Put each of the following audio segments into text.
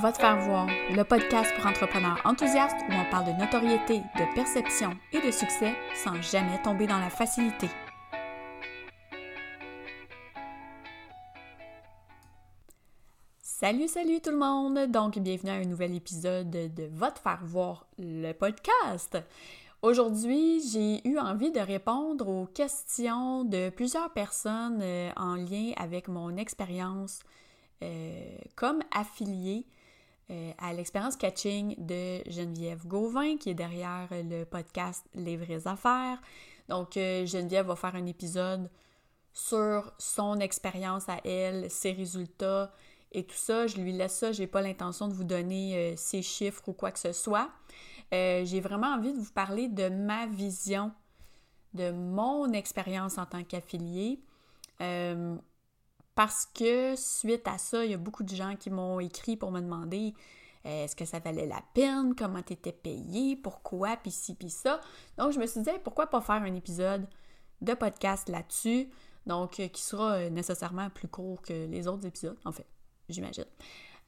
Va te faire voir, le podcast pour entrepreneurs enthousiastes où on parle de notoriété, de perception et de succès sans jamais tomber dans la facilité. Salut, salut tout le monde! Donc, bienvenue à un nouvel épisode de Va te faire voir, le podcast. Aujourd'hui, j'ai eu envie de répondre aux questions de plusieurs personnes euh, en lien avec mon expérience euh, comme affiliée euh, à l'expérience catching de Geneviève Gauvin, qui est derrière le podcast Les vraies affaires. Donc, Geneviève va faire un épisode sur son expérience à elle, ses résultats et tout ça. Je lui laisse ça, j'ai pas l'intention de vous donner ses chiffres ou quoi que ce soit. Euh, j'ai vraiment envie de vous parler de ma vision, de mon expérience en tant qu'affilié. Euh, parce que suite à ça, il y a beaucoup de gens qui m'ont écrit pour me demander euh, est-ce que ça valait la peine, comment tu étais payé, pourquoi, puis ci, puis ça. Donc, je me suis dit, pourquoi pas faire un épisode de podcast là-dessus, donc qui sera nécessairement plus court que les autres épisodes, en fait, j'imagine.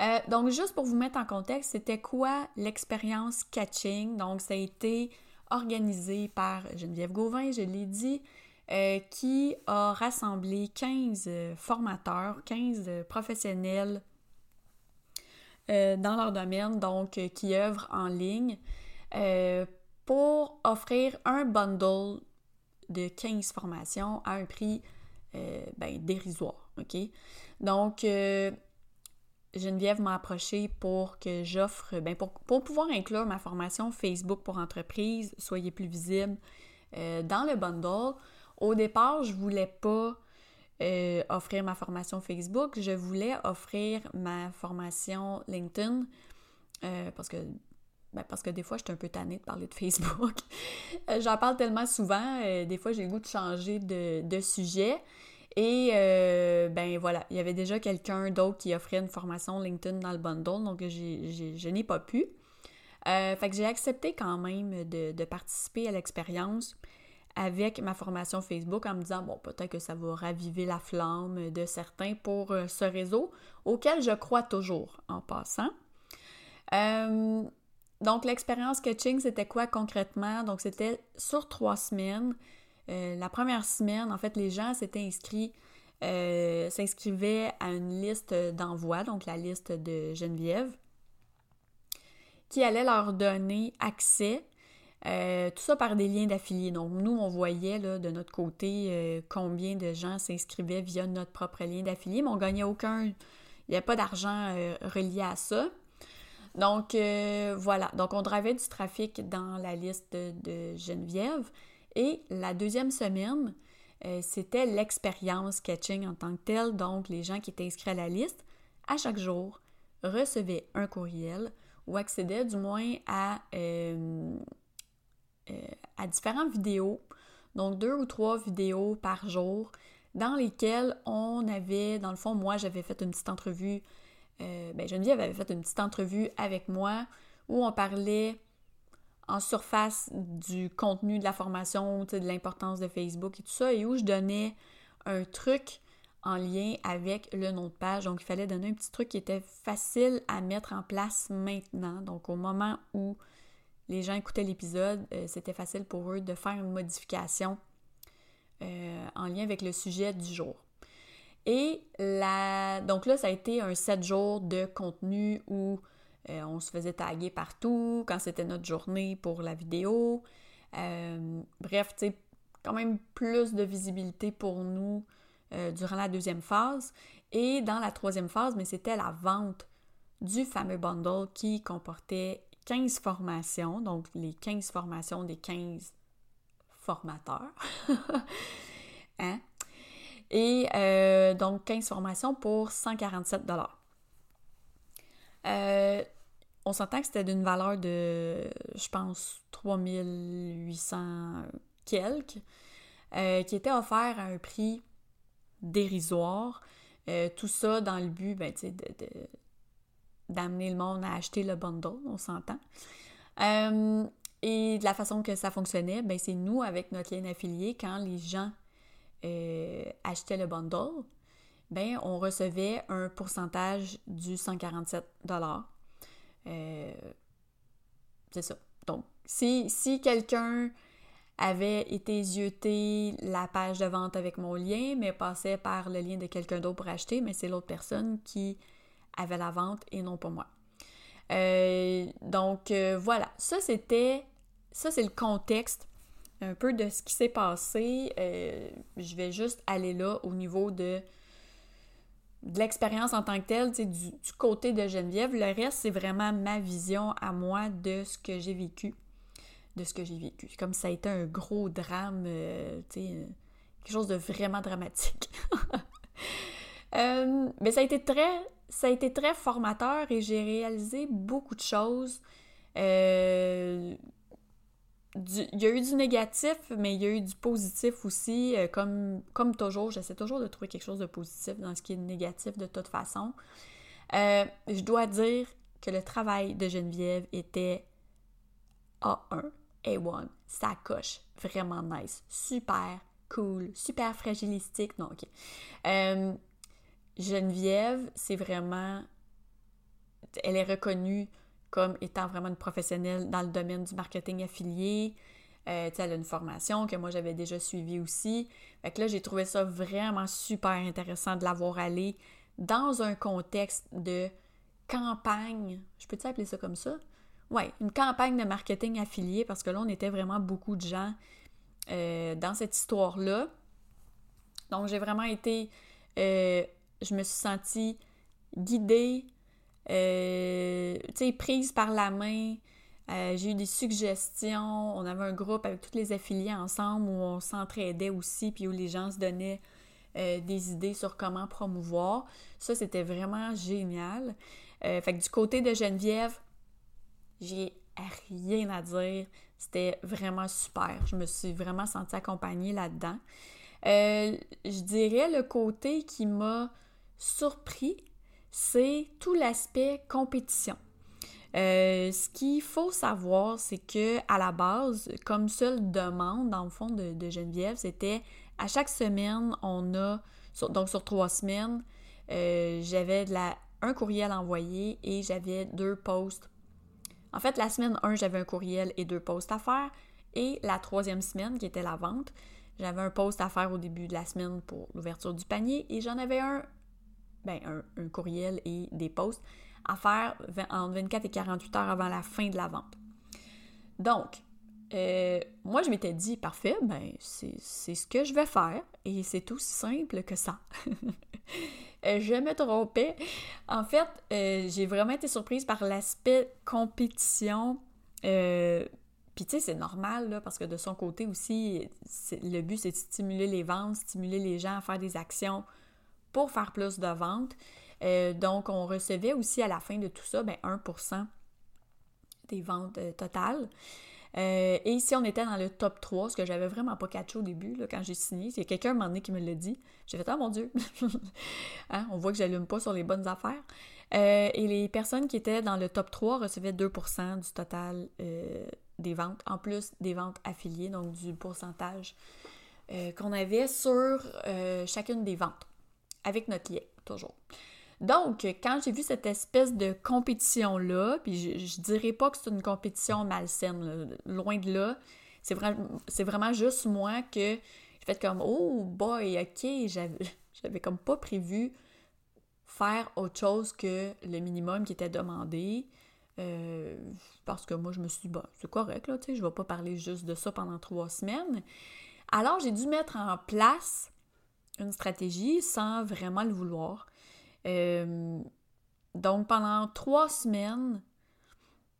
Euh, donc, juste pour vous mettre en contexte, c'était quoi l'expérience catching? Donc, ça a été organisé par Geneviève Gauvin, je l'ai dit, euh, qui a rassemblé 15 euh, formateurs, 15 professionnels dans leur domaine, donc qui œuvrent en ligne, pour offrir un bundle de 15 formations à un prix ben, dérisoire. OK? Donc, Geneviève m'a approché pour que j'offre, ben pour, pouvoir inclure ma formation Facebook pour entreprise, soyez plus visible euh, dans le bundle. Au départ, je voulais pas euh, offrir ma formation Facebook, je voulais offrir ma formation LinkedIn euh, parce que ben parce que des fois, je suis un peu tannée de parler de Facebook. J'en parle tellement souvent, des fois, j'ai le goût de changer de, de sujet. Et euh, ben voilà, il y avait déjà quelqu'un d'autre qui offrait une formation LinkedIn dans le bundle, donc je n'ai pas pu. Euh, fait que j'ai accepté quand même de, participer à l'expérience avec ma formation Facebook en me disant, bon, peut-être que ça va raviver la flamme de certains pour euh, ce réseau, auquel je crois toujours en passant. donc, l'expérience coaching, c'était quoi concrètement? Donc, c'était sur trois semaines. Euh, la première semaine, en fait, les gens s'étaient inscrits, euh, s'inscrivaient à une liste d'envoi, donc la liste de Geneviève, qui allait leur donner accès, euh, tout ça par des liens d'affiliés. Donc, nous, on voyait de notre côté combien de gens s'inscrivaient via notre propre lien d'affiliés, mais on gagnait aucun, il n'y a pas d'argent relié à ça. Donc, voilà. Donc, on dravait du trafic dans la liste de Geneviève. Et la deuxième semaine, euh, c'était l'expérience catching en tant que telle. Donc, les gens qui étaient inscrits à la liste, à chaque jour, recevaient un courriel ou accédaient du moins à, euh, euh, à différentes vidéos. Donc, deux ou trois vidéos par jour dans lesquelles on avait, dans le fond, moi, j'avais fait une petite entrevue, ben Geneviève avait fait une petite entrevue avec moi où on parlait en surface du contenu de la formation, de l'importance de Facebook et tout ça, et où je donnais un truc en lien avec le nom de page. Donc, il fallait donner un petit truc qui était facile à mettre en place maintenant. Donc, au moment où les gens écoutaient l'épisode, euh, c'était facile pour eux de faire une modification euh, en lien avec le sujet du jour. Et la... donc là, ça a été un 7 jours de contenu où euh, on se faisait taguer partout quand c'était notre journée pour la vidéo. Bref, tu sais, quand même plus de visibilité pour nous durant la deuxième phase. Et dans la troisième phase, mais c'était la vente du fameux bundle qui comportait 15 formations, donc les 15 formations des 15 formateurs. hein? Et donc 15 formations pour 147 euh, on s'entend que c'était d'une valeur de, je pense, 3800 quelques, euh, qui était offert à un prix dérisoire. Euh, tout ça dans le but, ben, de, d'amener le monde à acheter le bundle, on s'entend. et de la façon que ça fonctionnait, ben, c'est nous, avec notre lien affilié, quand les gens achetaient le bundle, ben, on recevait un pourcentage du 147 c'est ça. Donc, si, si quelqu'un avait été zioté la page de vente avec mon lien, mais passait par le lien de quelqu'un d'autre pour acheter, mais c'est l'autre personne qui avait la vente et non pas moi. Euh, donc euh, voilà, ça c'était, ça c'est le contexte un peu de ce qui s'est passé. Euh, je vais juste aller là au niveau de, de l'expérience en tant que telle, du, du côté de Geneviève. Le reste, c'est vraiment ma vision à moi de ce que j'ai vécu de ce que j'ai vécu. Comme ça a été un gros drame, quelque chose de vraiment dramatique. Mais ça a été très, ça a été très formateur et j'ai réalisé beaucoup de choses. il y a eu du négatif, mais il y a eu du positif aussi. comme, comme toujours, j'essaie toujours de trouver quelque chose de positif dans ce qui est négatif de toute façon. je dois dire que le travail de Geneviève était A1. A1, ça coche. Vraiment nice. Super cool, super fragilistique. Non, ok. Geneviève, c'est vraiment. Elle est reconnue comme étant vraiment une professionnelle dans le domaine du marketing affilié. Euh, elle a une formation que moi j'avais déjà suivie aussi. Fait que là, j'ai trouvé ça vraiment super intéressant de l'avoir allé dans un contexte de campagne. Je peux-tu appeler ça comme ça? Oui, une campagne de marketing affilié parce que là, on était vraiment beaucoup de gens euh, dans cette histoire-là. Donc, j'ai vraiment été. Euh, je me suis sentie guidée, euh, tu sais, prise par la main. j'ai eu des suggestions. On avait un groupe avec tous les affiliés ensemble où on s'entraidait aussi, puis où les gens se donnaient des idées sur comment promouvoir. Ça, c'était vraiment génial. fait que du côté de Geneviève, j'ai rien à dire. C'était vraiment super. Je me suis vraiment sentie accompagnée là-dedans. Euh, je dirais le côté qui m'a surpris, c'est tout l'aspect compétition. Euh, ce qu'il faut savoir, c'est que à la base, comme seule demande, dans le fond, de, Geneviève, c'était à chaque semaine, on a, donc sur trois semaines, euh, j'avais un courriel envoyé et j'avais deux posts en fait, la semaine 1, j'avais un courriel et deux posts à faire. Et la troisième semaine, qui était la vente, j'avais un post à faire au début de la semaine pour l'ouverture du panier et j'en avais un, ben, un, courriel et des posts à faire entre 24 et 48 heures avant la fin de la vente. Donc, euh, moi, je m'étais dit, parfait, ben, c'est ce que je vais faire et c'est aussi simple que ça. Euh, je me trompais. En fait, euh, j'ai vraiment été surprise par l'aspect compétition. Puis tu sais, c'est normal, là, parce que de son côté aussi, le but, c'est de stimuler les ventes, stimuler les gens à faire des actions pour faire plus de ventes. donc, on recevait aussi à la fin de tout ça, ben, 1% des ventes totales. Euh, et si on était dans le top 3, ce que j'avais vraiment pas catché au début, là, quand j'ai signé, c'est quelqu'un m'a donné qui me l'a dit. J'ai fait, oh mon Dieu! Hein, on voit que j'allume pas sur les bonnes affaires. Euh, et les personnes qui étaient dans le top 3 recevaient 2% du total euh, des ventes, en plus des ventes affiliées, donc du pourcentage qu'on avait sur chacune des ventes, avec notre lien, toujours. Donc, quand j'ai vu cette espèce de compétition-là, puis je, dirais pas que c'est une compétition malsaine, loin de là, c'est vraiment juste moi que j'ai fait comme Oh boy, ok, j'avais comme pas prévu faire autre chose que le minimum qui était demandé. Euh, parce que moi, je me suis dit, bah, c'est correct, là, tu sais, je vais pas parler juste de ça pendant trois semaines. Alors, j'ai dû mettre en place une stratégie sans vraiment le vouloir. Euh, donc pendant trois semaines,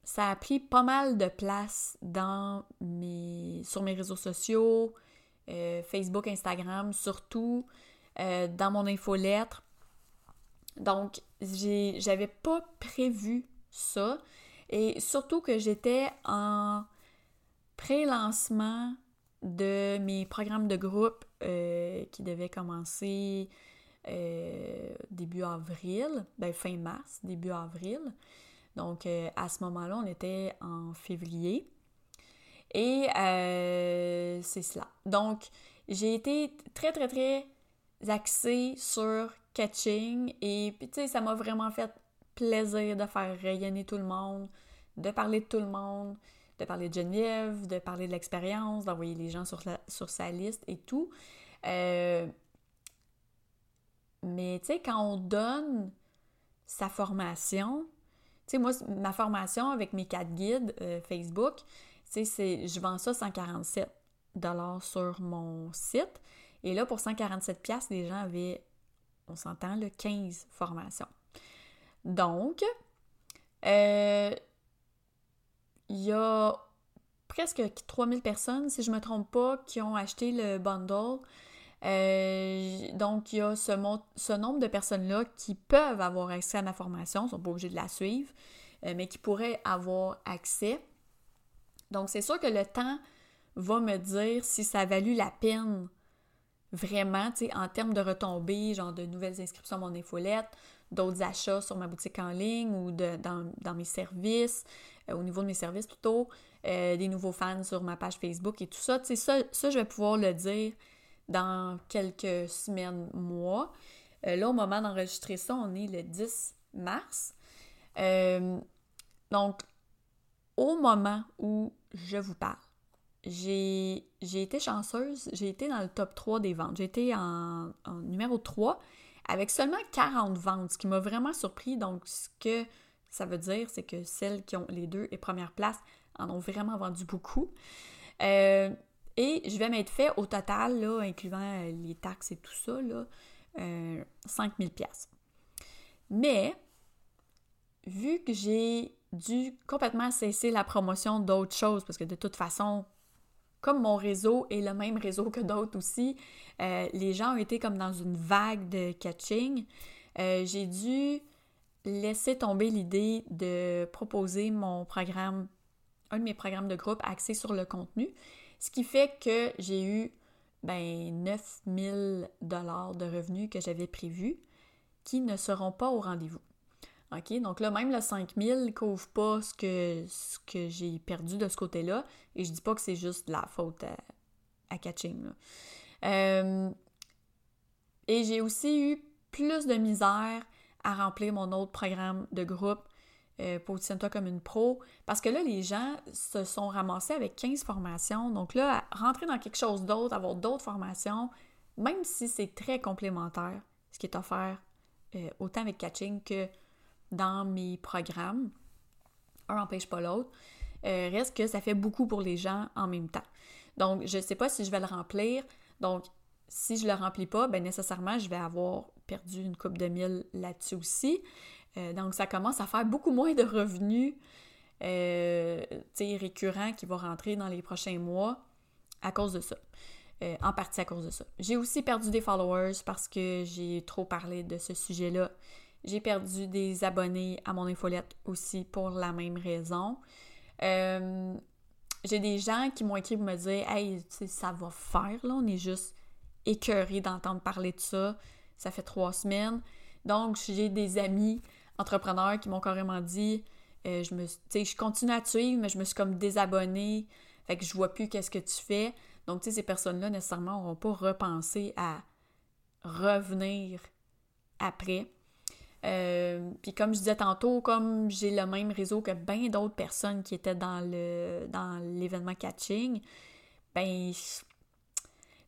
ça a pris pas mal de place dans mes, sur mes réseaux sociaux, euh, Facebook, Instagram, surtout euh, dans mon infolettre. Donc, j'avais pas prévu ça. Et surtout que j'étais en pré-lancement de mes programmes de groupe qui devaient commencer euh, début avril, ben fin mars, début avril. Donc euh, à ce moment-là, on était en février. Et euh, c'est cela. Donc j'ai été très très très axée sur catching et puis tu sais ça m'a vraiment fait plaisir de faire rayonner tout le monde, de parler de tout le monde, de parler de Geneviève, de parler de l'expérience, d'envoyer les gens sur, sa liste et tout. Euh, mais tu sais, quand on donne sa formation, tu sais, moi, ma formation avec mes quatre guides euh, Facebook, tu sais, je vends ça 147 sur mon site. Et là, pour 147 les gens avaient, on s'entend, le 15 formations. Donc, euh, il y a presque 3000 personnes, si je ne me trompe pas, qui ont acheté le bundle. Euh, donc, il y a ce, ce nombre de personnes-là qui peuvent avoir accès à ma formation, ils ne sont pas obligés de la suivre, euh, mais qui pourraient avoir accès. Donc, c'est sûr que le temps va me dire si ça a valu la peine vraiment, tu sais, en termes de retombées, genre de nouvelles inscriptions à mon infolette, d'autres achats sur ma boutique en ligne ou de, dans, mes services, euh, au niveau de mes services plutôt, euh, des nouveaux fans sur ma page Facebook et tout ça. Tu sais, ça, ça, je vais pouvoir le dire dans quelques semaines, mois. Euh, là, au moment d'enregistrer ça, on est le 10 mars. donc, au moment où je vous parle, j'ai été chanceuse, j'ai été dans le top 3 des ventes. J'ai été en, en, numéro 3 avec seulement 40 ventes, ce qui m'a vraiment surpris. Donc, ce que ça veut dire, c'est que celles qui ont les deux et première place en ont vraiment vendu beaucoup. Euh, et je vais m'être fait au total, là, incluant euh, les taxes et tout ça, là, euh, 5000 pièces. Mais, vu que j'ai dû complètement cesser la promotion d'autres choses, parce que de toute façon, comme mon réseau est le même réseau que d'autres aussi, euh, les gens ont été comme dans une vague de catching. J'ai dû laisser tomber l'idée de proposer mon programme, un de mes programmes de groupe axé sur le contenu, ce qui fait que j'ai eu ben, 9000 dollars de revenus que j'avais prévus qui ne seront pas au rendez-vous. OK? Donc là, même le 5000 ne couvre pas ce que, ce que j'ai perdu de ce côté-là. Et je dis pas que c'est juste la faute à, Catching. Euh, et j'ai aussi eu plus de misère à remplir mon autre programme de groupe euh, Positionne-toi comme une pro. Parce que là, les gens se sont ramassés avec 15 formations. Donc là, rentrer dans quelque chose d'autre, avoir d'autres formations, même si c'est très complémentaire, ce qui est offert euh, autant avec Catching que dans mes programmes. Un n'empêche pas l'autre. Euh, reste que ça fait beaucoup pour les gens en même temps. Donc, je ne sais pas si je vais le remplir. Donc, si je ne le remplis pas, bien nécessairement, je vais avoir perdu une coupe de mille là-dessus aussi. Euh, donc, ça commence à faire beaucoup moins de revenus euh, récurrents qui vont rentrer dans les prochains mois à cause de ça. en partie à cause de ça. J'ai aussi perdu des followers parce que j'ai trop parlé de ce sujet-là j'ai perdu des abonnés à mon infolette aussi pour la même raison. Euh, j'ai des gens qui m'ont écrit pour me dire Hey, ça va faire, là, on est juste écœuré d'entendre parler de ça. Ça fait trois semaines. Donc, j'ai des amis entrepreneurs qui m'ont carrément dit euh, je me je continue à te suivre, mais je me suis comme désabonnée. Fait que je vois plus qu'est-ce que tu fais. Donc, tu sais, ces personnes-là, nécessairement, n'auront pas repensé à revenir après. Euh, puis comme je disais tantôt, comme j'ai le même réseau que bien d'autres personnes qui étaient dans l'événement catching, ben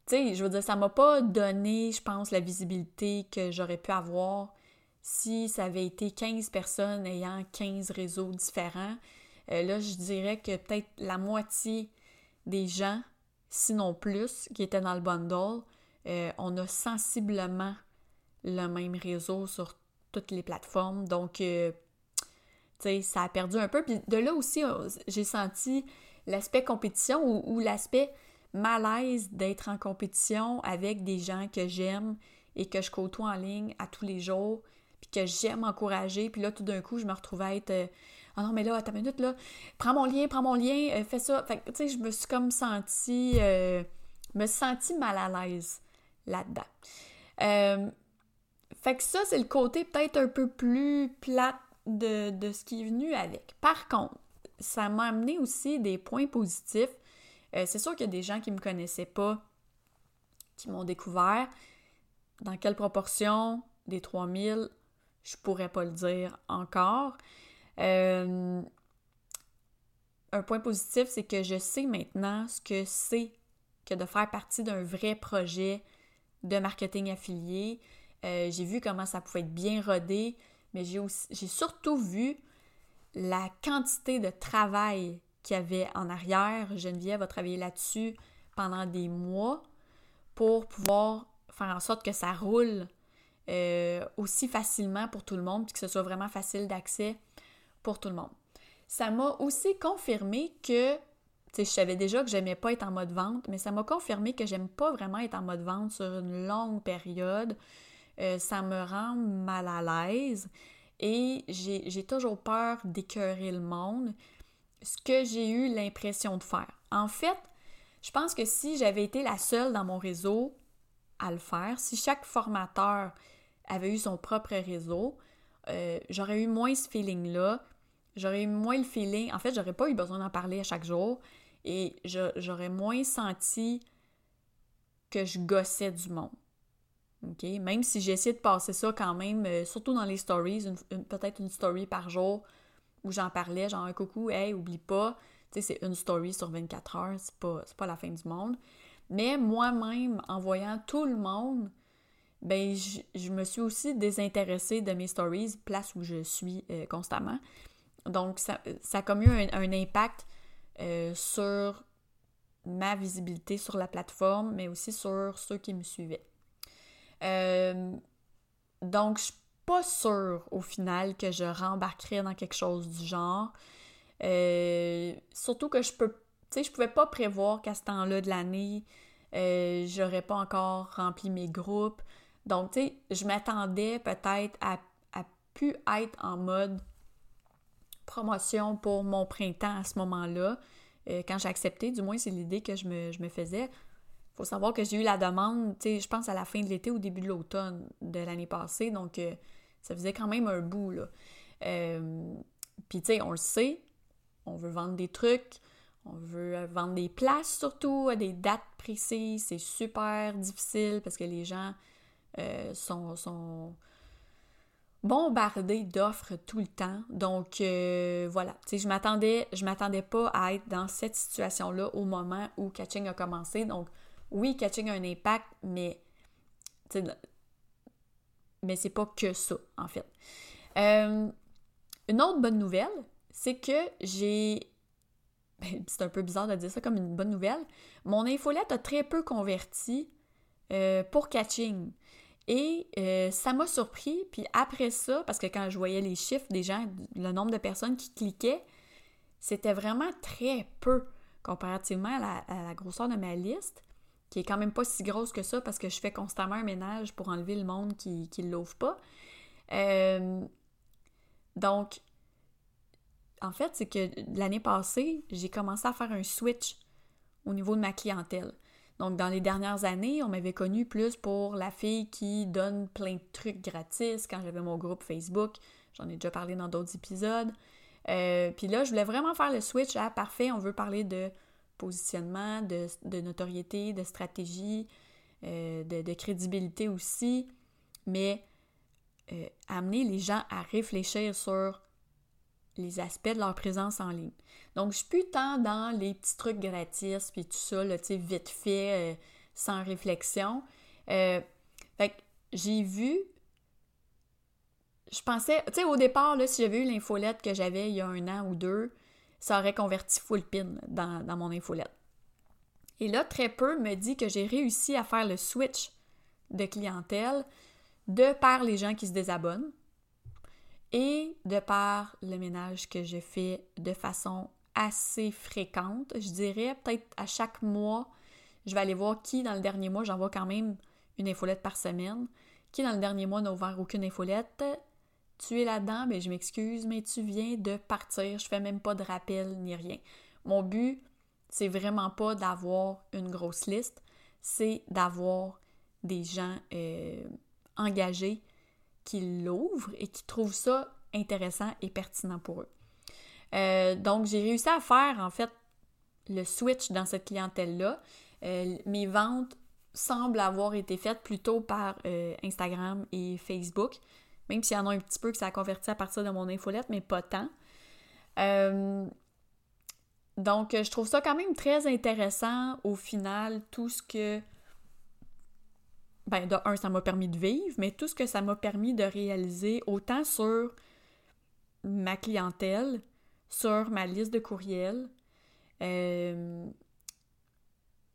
tu sais, je veux dire, ça m'a pas donné, je pense, la visibilité que j'aurais pu avoir si ça avait été 15 personnes ayant 15 réseaux différents. Euh, là, je dirais que peut-être la moitié des gens, sinon plus, qui étaient dans le bundle, euh, on a sensiblement le même réseau sur toutes les plateformes. Donc, euh, tu sais, ça a perdu un peu. Puis de là aussi, j'ai senti l'aspect compétition ou, l'aspect malaise d'être en compétition avec des gens que j'aime et que je côtoie en ligne à tous les jours, puis que j'aime encourager. Puis là, tout d'un coup, je me retrouvais à être euh, Ah non, mais là, attends une minute, là, prends mon lien, prends mon lien, fais ça. Fait tu sais, je me suis comme sentie, me senti mal à l'aise là-dedans. Fait que ça, c'est le côté peut-être un peu plus plate de, ce qui est venu avec. Par contre, ça m'a amené aussi des points positifs. Euh, c'est sûr qu'il y a des gens qui ne me connaissaient pas, qui m'ont découvert. Dans quelle proportion des 3000, je pourrais pas le dire encore. Euh, un point positif, c'est que je sais maintenant ce que c'est que de faire partie d'un vrai projet de marketing affilié. Euh, j'ai vu comment ça pouvait être bien rodé, mais j'ai surtout vu la quantité de travail qu'il y avait en arrière. Geneviève a travaillé là-dessus pendant des mois pour pouvoir faire en sorte que ça roule euh, aussi facilement pour tout le monde, puis que ce soit vraiment facile d'accès pour tout le monde. Ça m'a aussi confirmé que, tu sais, je savais déjà que j'aimais pas être en mode vente, mais ça m'a confirmé que j'aime pas vraiment être en mode vente sur une longue période. Euh, ça me rend mal à l'aise et j'ai toujours peur d'écœurer le monde, ce que j'ai eu l'impression de faire. En fait, je pense que si j'avais été la seule dans mon réseau à le faire, si chaque formateur avait eu son propre réseau, euh, j'aurais eu moins ce feeling-là. J'aurais eu moins le feeling. En fait, j'aurais pas eu besoin d'en parler à chaque jour et j'aurais moins senti que je gossais du monde. OK? Même si essayé de passer ça quand même, euh, surtout dans les stories, peut-être une story par jour où j'en parlais, genre un coucou, hey, oublie pas. Tu sais, c'est une story sur 24 heures, c'est pas, pas la fin du monde. Mais moi-même, en voyant tout le monde, ben je, me suis aussi désintéressée de mes stories, place où je suis euh, constamment. Donc, ça, ça a comme eu un, impact euh, sur ma visibilité sur la plateforme, mais aussi sur ceux qui me suivaient. Euh, donc, je pas sûre au final que je rembarquerais dans quelque chose du genre. surtout que je peux, tu sais, je pouvais pas prévoir qu'à ce temps-là de l'année, j'aurais pas encore rempli mes groupes. Donc, tu sais, je m'attendais peut-être à, à être en mode promotion pour mon printemps à ce moment-là. Euh, quand j'ai accepté, du moins, c'est l'idée que je me, je me faisais. faut savoir que j'ai eu la demande, tu sais, je pense à la fin de l'été ou début de l'automne de l'année passée. Donc, euh, ça faisait quand même un bout, là. Euh, puis, tu sais, on le sait, on veut vendre des trucs, on veut vendre des places surtout à des dates précises. C'est super difficile parce que les gens euh, sont, bombardés d'offres tout le temps. Donc euh, voilà, tu sais, je m'attendais, je m'attendais pas à être dans cette situation-là au moment où Catching a commencé. Donc oui, Catching a un impact, mais mais c'est pas que ça, en fait. Euh, une autre bonne nouvelle, c'est que j'ai. C'est un peu bizarre de dire ça comme une bonne nouvelle. Mon infolette a très peu converti pour Catching. Et euh, ça m'a surpris. Puis après ça, parce que quand je voyais les chiffres des gens, le nombre de personnes qui cliquaient, c'était vraiment très peu comparativement à la, grosseur de ma liste, qui est quand même pas si grosse que ça parce que je fais constamment un ménage pour enlever le monde qui ne l'ouvre pas. Euh, donc, en fait, c'est que l'année passée, j'ai commencé à faire un switch au niveau de ma clientèle. Donc, dans les dernières années, on m'avait connu plus pour la fille qui donne plein de trucs gratis quand j'avais mon groupe Facebook. J'en ai déjà parlé dans d'autres épisodes. Euh, puis là, je voulais vraiment faire le switch à parfait, on veut parler de positionnement, de, notoriété, de stratégie, euh, de, crédibilité aussi, mais euh, amener les gens à réfléchir sur les aspects de leur présence en ligne. Donc, je suis plus tant dans les petits trucs gratis, puis tout ça, vite fait, euh, sans réflexion. Fait j'ai vu, je pensais, tu sais, au départ, là, si j'avais eu l'infolette que j'avais il y a un an ou deux, ça aurait converti full pin dans, dans mon infolette. Et là, très peu me dit que j'ai réussi à faire le switch de clientèle de par les gens qui se désabonnent et de par le ménage que je fais de façon assez fréquente, je dirais peut-être à chaque mois, je vais aller voir qui dans le dernier mois, j'envoie quand même une infolette par semaine, qui dans le dernier mois n'a ouvert aucune infolette? Tu es là-dedans, mais je m'excuse, mais tu viens de partir, je fais même pas de rappel ni rien. Mon but, c'est vraiment pas d'avoir une grosse liste, c'est d'avoir des gens euh, engagés qui l'ouvrent et qui trouvent ça intéressant et pertinent pour eux. Euh, donc, j'ai réussi à faire, en fait, le switch dans cette clientèle-là. Euh, mes ventes semblent avoir été faites plutôt par Instagram et Facebook. Même s'il y en a un petit peu que ça a converti à partir de mon infolette, mais pas tant. Euh, donc, je trouve ça quand même très intéressant au final, tout ce que. Ben, de un, ça m'a permis de vivre, mais tout ce que ça m'a permis de réaliser, autant sur ma clientèle, sur ma liste de courriels, euh,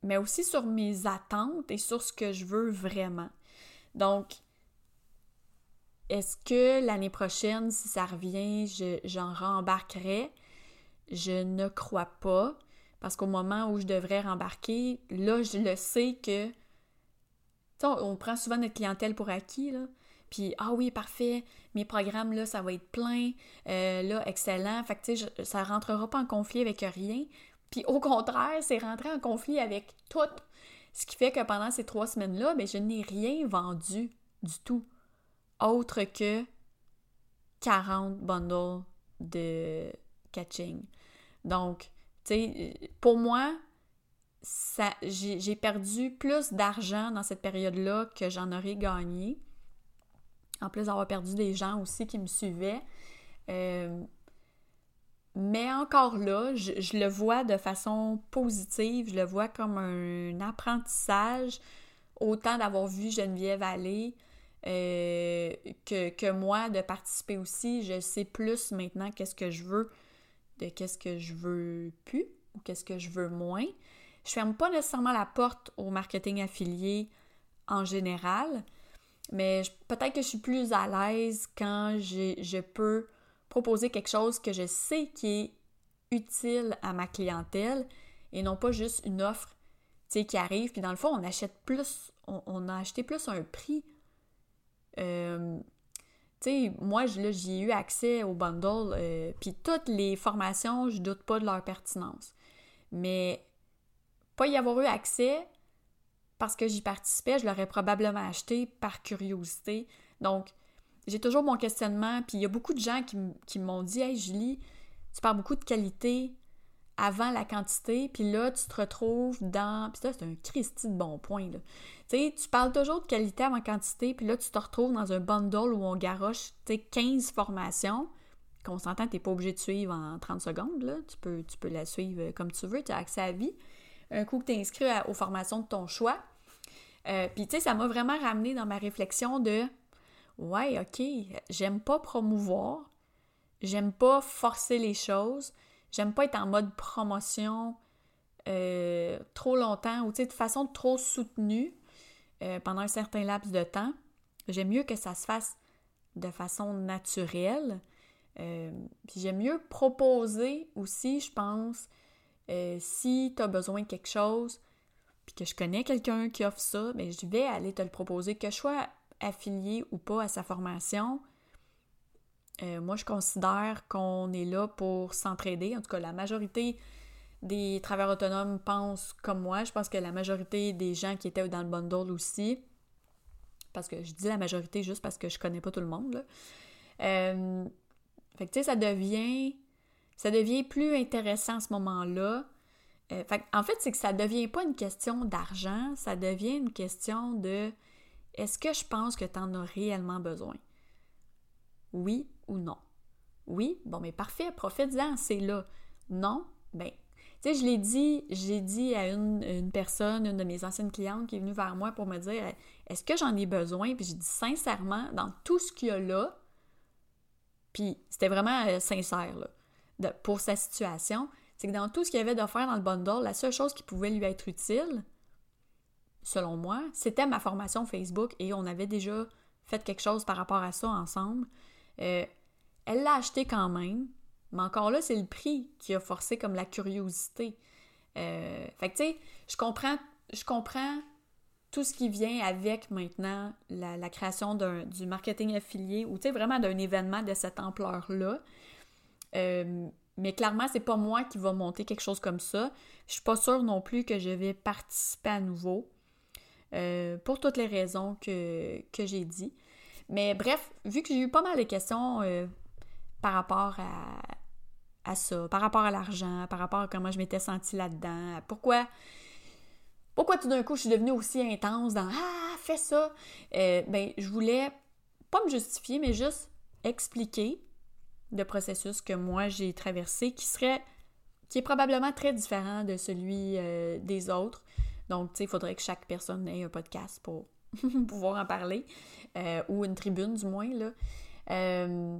mais aussi sur mes attentes et sur ce que je veux vraiment. Donc, est-ce que l'année prochaine, si ça revient, j'en rembarquerai? Je ne crois pas, parce qu'au moment où je devrais rembarquer, là, je le sais que... On, on prend souvent notre clientèle pour acquis, là. Puis, ah oui, parfait, mes programmes, là, ça va être plein, euh, là, excellent. Fait que, tu sais, ça rentrera pas en conflit avec rien. Puis, au contraire, c'est rentré en conflit avec tout. Ce qui fait que pendant ces trois semaines-là, ben, je n'ai rien vendu du tout, autre que 40 bundles de catching. Donc, tu sais, pour moi, j'ai perdu plus d'argent dans cette période-là que j'en aurais gagné en plus d'avoir perdu des gens aussi qui me suivaient. Euh, mais encore là, je, le vois de façon positive, je le vois comme un, apprentissage, autant d'avoir vu Geneviève aller euh, que, que, moi de participer aussi. Je sais plus maintenant qu'est-ce que je veux, de qu'est-ce que je veux plus ou qu'est-ce que je veux moins. Je ferme pas nécessairement la porte au marketing affilié en général, mais peut-être que je suis plus à l'aise quand je peux proposer quelque chose que je sais qui est utile à ma clientèle et non pas juste une offre qui arrive. Puis dans le fond, on achète plus, on, a acheté plus un prix. Euh, tu sais, moi, j'y ai eu accès au bundle, euh, puis toutes les formations, je doute pas de leur pertinence. Mais pas y avoir eu accès, parce que j'y participais, je l'aurais probablement acheté par curiosité. Donc, j'ai toujours mon questionnement, puis il y a beaucoup de gens qui, m'ont dit Hey Julie, tu parles beaucoup de qualité avant la quantité, puis là, tu te retrouves dans. Puis ça, c'est un Christy de bon point, là. Tu sais, tu parles toujours de qualité avant quantité, puis là, tu te retrouves dans un bundle où on garoche, tu sais, 15 formations qu'on s'entend, tu n'es pas obligé de suivre en 30 secondes, là. Tu peux, tu peux la suivre comme tu veux, tu as accès à la vie. Un coup que tu es inscrit aux formations de ton choix, euh, puis, tu sais, ça m'a vraiment ramené dans ma réflexion de Ouais, OK, j'aime pas promouvoir, j'aime pas forcer les choses, j'aime pas être en mode promotion euh, trop longtemps ou, de façon trop soutenue euh, pendant un certain laps de temps. J'aime mieux que ça se fasse de façon naturelle. puis j'aime mieux proposer aussi, je pense, si tu as besoin de quelque chose, puis que je connais quelqu'un qui offre ça, mais ben, je vais aller te le proposer, que je sois affilié ou pas à sa formation. Euh, moi, je considère qu'on est là pour s'entraider. En tout cas, la majorité des travailleurs autonomes pensent comme moi. Je pense que la majorité des gens qui étaient dans le bundle aussi, parce que je dis la majorité juste parce que je connais pas tout le monde. Euh, fait que tu sais, ça devient, ça devient plus intéressant à ce moment-là euh, en fait, c'est que ça devient pas une question d'argent, ça devient une question de est-ce que je pense que tu en as réellement besoin? Oui ou non? Oui, bon, mais parfait, profite-en, c'est là. Non, ben, tu sais, je l'ai dit, j'ai dit à une, personne, une de mes anciennes clientes qui est venue vers moi pour me dire est-ce que j'en ai besoin? Puis j'ai dit sincèrement, dans tout ce qu'il y a là, puis c'était vraiment euh, sincère, pour sa situation, c'est que dans tout ce qu'il y avait d'offert dans le bundle, la seule chose qui pouvait lui être utile, selon moi, c'était ma formation Facebook et on avait déjà fait quelque chose par rapport à ça ensemble. Euh, elle l'a acheté quand même, mais encore là, c'est le prix qui a forcé comme la curiosité. Euh, fait que tu sais, je comprends, je comprends tout ce qui vient avec maintenant la, création du marketing affilié ou tu sais, vraiment d'un événement de cette ampleur-là. Euh, mais clairement, c'est pas moi qui va monter quelque chose comme ça. Je suis pas sûre non plus que je vais participer à nouveau. Pour toutes les raisons que, j'ai dit. Mais bref, vu que j'ai eu pas mal de questions euh, par rapport à, ça, par rapport à l'argent, par rapport à comment je m'étais sentie là-dedans, pourquoi, pourquoi tout d'un coup je suis devenue aussi intense dans Ah, fais ça, euh, ben je voulais pas me justifier, mais juste expliquer le processus que moi j'ai traversé qui serait qui est probablement très différent de celui euh, des autres. Donc, tu sais, il faudrait que chaque personne ait un podcast pour pouvoir en parler, euh, ou une tribune du moins, là. Euh,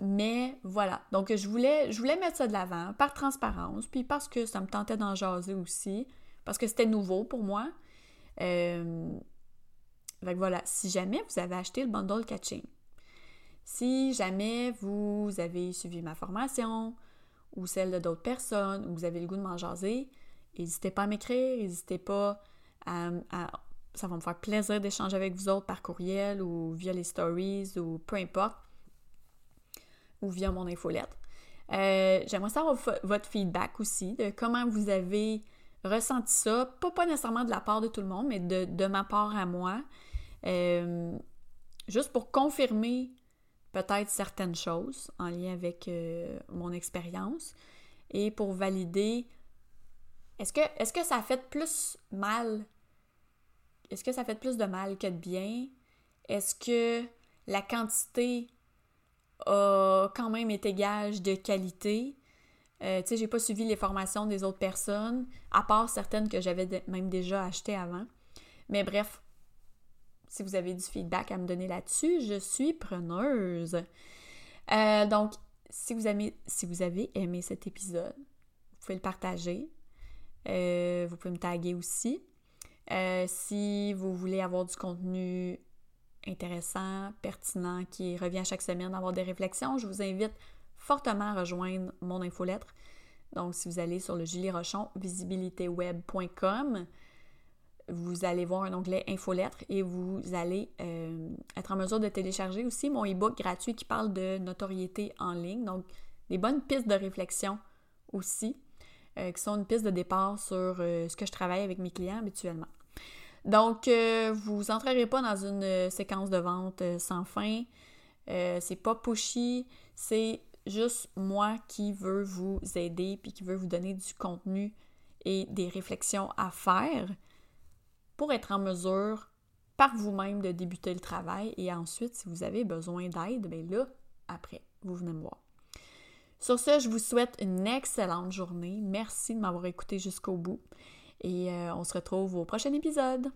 mais voilà, donc je voulais, je voulais mettre ça de l'avant par transparence, puis parce que ça me tentait d'en jaser aussi, parce que c'était nouveau pour moi. Euh, voilà, si jamais vous avez acheté le bundle catching, si jamais vous avez suivi ma formation ou celle de d'autres personnes, ou vous avez le goût de m'en jaser, n'hésitez pas à m'écrire, n'hésitez pas à, Ça va me faire plaisir d'échanger avec vous autres par courriel ou via les stories ou peu importe, ou via mon infolettre. Euh, J'aimerais savoir votre feedback aussi, de comment vous avez ressenti ça, pas, pas nécessairement de la part de tout le monde, mais de, ma part à moi, euh, juste pour confirmer peut-être certaines choses en lien avec euh, mon expérience et pour valider est-ce que, est que ça a fait plus mal? Est-ce que ça fait plus de mal que de bien? Est-ce que la quantité a quand même été gage de qualité? Euh, tu sais, j'ai pas suivi les formations des autres personnes, à part certaines que j'avais même déjà achetées avant. Mais bref, si vous avez du feedback à me donner là-dessus, je suis preneuse. Euh, donc, si vous, avez, aimé cet épisode, vous pouvez le partager. Euh, vous pouvez me taguer aussi. Si vous voulez avoir du contenu intéressant, pertinent, qui revient chaque semaine, avoir des réflexions, je vous invite fortement à rejoindre mon infolettre. Donc, si vous allez sur le Julie Rochon, visibilityweb.com, vous allez voir un onglet infolettre et vous allez euh, être en mesure de télécharger aussi mon e-book gratuit qui parle de notoriété en ligne. Donc, des bonnes pistes de réflexion aussi, euh, qui sont une piste de départ sur euh, ce que je travaille avec mes clients habituellement. Donc, vous n'entrerez pas dans une séquence de vente sans fin. c'est pas pushy, c'est juste moi qui veux vous aider puis qui veut vous donner du contenu et des réflexions à faire pour être en mesure par vous-même de débuter le travail et ensuite, si vous avez besoin d'aide, bien là, après, vous venez me voir. Sur ce, je vous souhaite une excellente journée. Merci de m'avoir écouté jusqu'au bout et euh, on se retrouve au prochain épisode.